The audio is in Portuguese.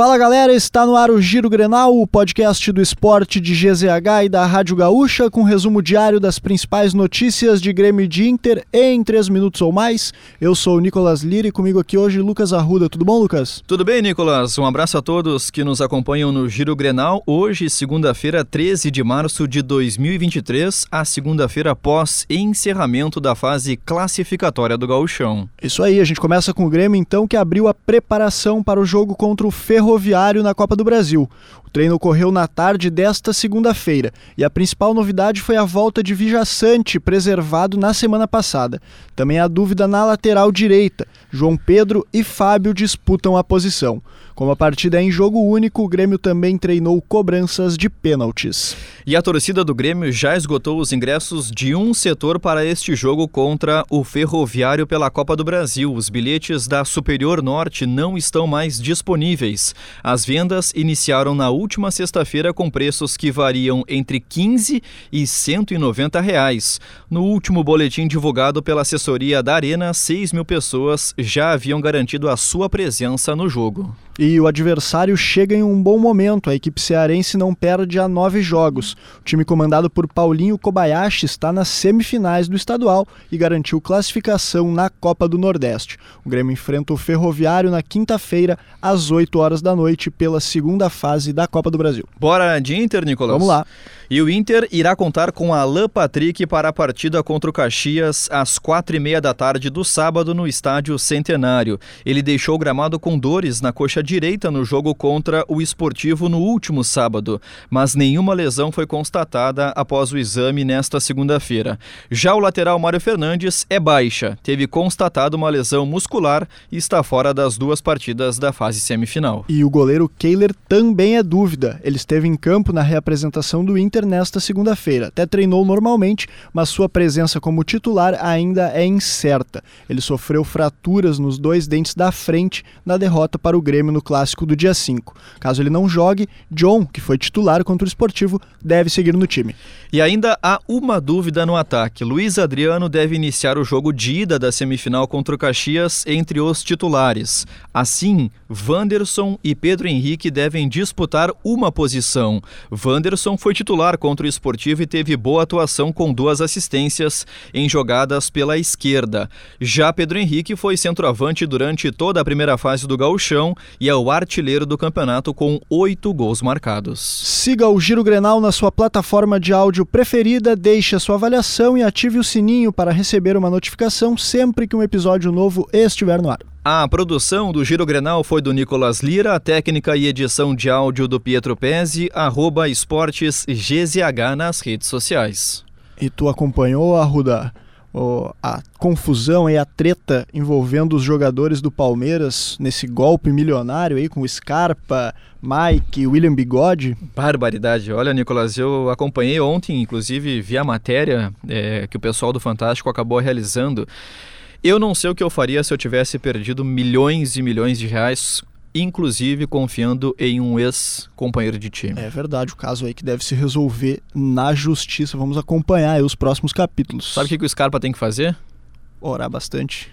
Fala galera, está no ar o Giro Grenal, o podcast do esporte de GZH e da Rádio Gaúcha, com resumo diário das principais notícias de Grêmio e de Inter em 3 minutos ou mais. Eu sou o Nicolas Lira e comigo aqui hoje Lucas Arruda. Tudo bom, Lucas? Tudo bem, Nicolas. Um abraço a todos que nos acompanham no Giro Grenal. Hoje, segunda-feira, 13 de março de 2023, a segunda-feira após encerramento da fase classificatória do Gauchão. Isso aí, a gente começa com o Grêmio então, que abriu a preparação para o jogo contra o Ferro Ferroviário na Copa do Brasil. O treino ocorreu na tarde desta segunda-feira e a principal novidade foi a volta de Vijaçante, preservado na semana passada. Também há dúvida na lateral direita. João Pedro e Fábio disputam a posição. Como a partida é em jogo único, o Grêmio também treinou cobranças de pênaltis. E a torcida do Grêmio já esgotou os ingressos de um setor para este jogo contra o Ferroviário pela Copa do Brasil. Os bilhetes da Superior Norte não estão mais disponíveis. As vendas iniciaram na última sexta-feira com preços que variam entre 15 e 190 reais. No último boletim divulgado pela assessoria da Arena, 6 mil pessoas já haviam garantido a sua presença no jogo. E o adversário chega em um bom momento. A equipe cearense não perde há nove jogos. O time comandado por Paulinho Kobayashi está nas semifinais do estadual e garantiu classificação na Copa do Nordeste. O Grêmio enfrenta o Ferroviário na quinta-feira, às 8 horas da noite, pela segunda fase da Copa do Brasil. Bora de Inter, Nicolas? Vamos lá. E o Inter irá contar com Alain Patrick para a partida contra o Caxias às quatro e meia da tarde do sábado no Estádio Centenário. Ele deixou o gramado com dores na coxa direita no jogo contra o Esportivo no último sábado, mas nenhuma lesão foi constatada após o exame nesta segunda-feira. Já o lateral Mário Fernandes é baixa, teve constatado uma lesão muscular e está fora das duas partidas da fase semifinal. E o goleiro Kehler também é dúvida. Ele esteve em campo na reapresentação do Inter nesta segunda-feira. Até treinou normalmente, mas sua presença como titular ainda é incerta. Ele sofreu fraturas nos dois dentes da frente na derrota para o Grêmio no clássico do dia 5. Caso ele não jogue, John, que foi titular contra o Esportivo, deve seguir no time. E ainda há uma dúvida no ataque. Luiz Adriano deve iniciar o jogo de ida da semifinal contra o Caxias entre os titulares. Assim, Wanderson e Pedro Henrique devem disputar uma posição. Wanderson foi titular contra o Esportivo e teve boa atuação com duas assistências em jogadas pela esquerda. Já Pedro Henrique foi centroavante durante toda a primeira fase do gauchão e é o artilheiro do campeonato com oito gols marcados. Siga o Giro Grenal na sua plataforma de áudio preferida, deixe a sua avaliação e ative o sininho para receber uma notificação sempre que um episódio novo estiver no ar. A produção do Giro Grenal foi do Nicolas Lira, a técnica e edição de áudio do Pietro Pezzi, arroba esportes GZH nas redes sociais. E tu acompanhou, Arruda, a confusão e a treta envolvendo os jogadores do Palmeiras nesse golpe milionário aí com Scarpa, Mike, William Bigode? Barbaridade. Olha, Nicolas, eu acompanhei ontem, inclusive, vi a matéria é, que o pessoal do Fantástico acabou realizando. Eu não sei o que eu faria se eu tivesse perdido milhões e milhões de reais, inclusive confiando em um ex-companheiro de time. É verdade, o caso aí que deve se resolver na justiça. Vamos acompanhar os próximos capítulos. Sabe o que o Scarpa tem que fazer? Orar bastante.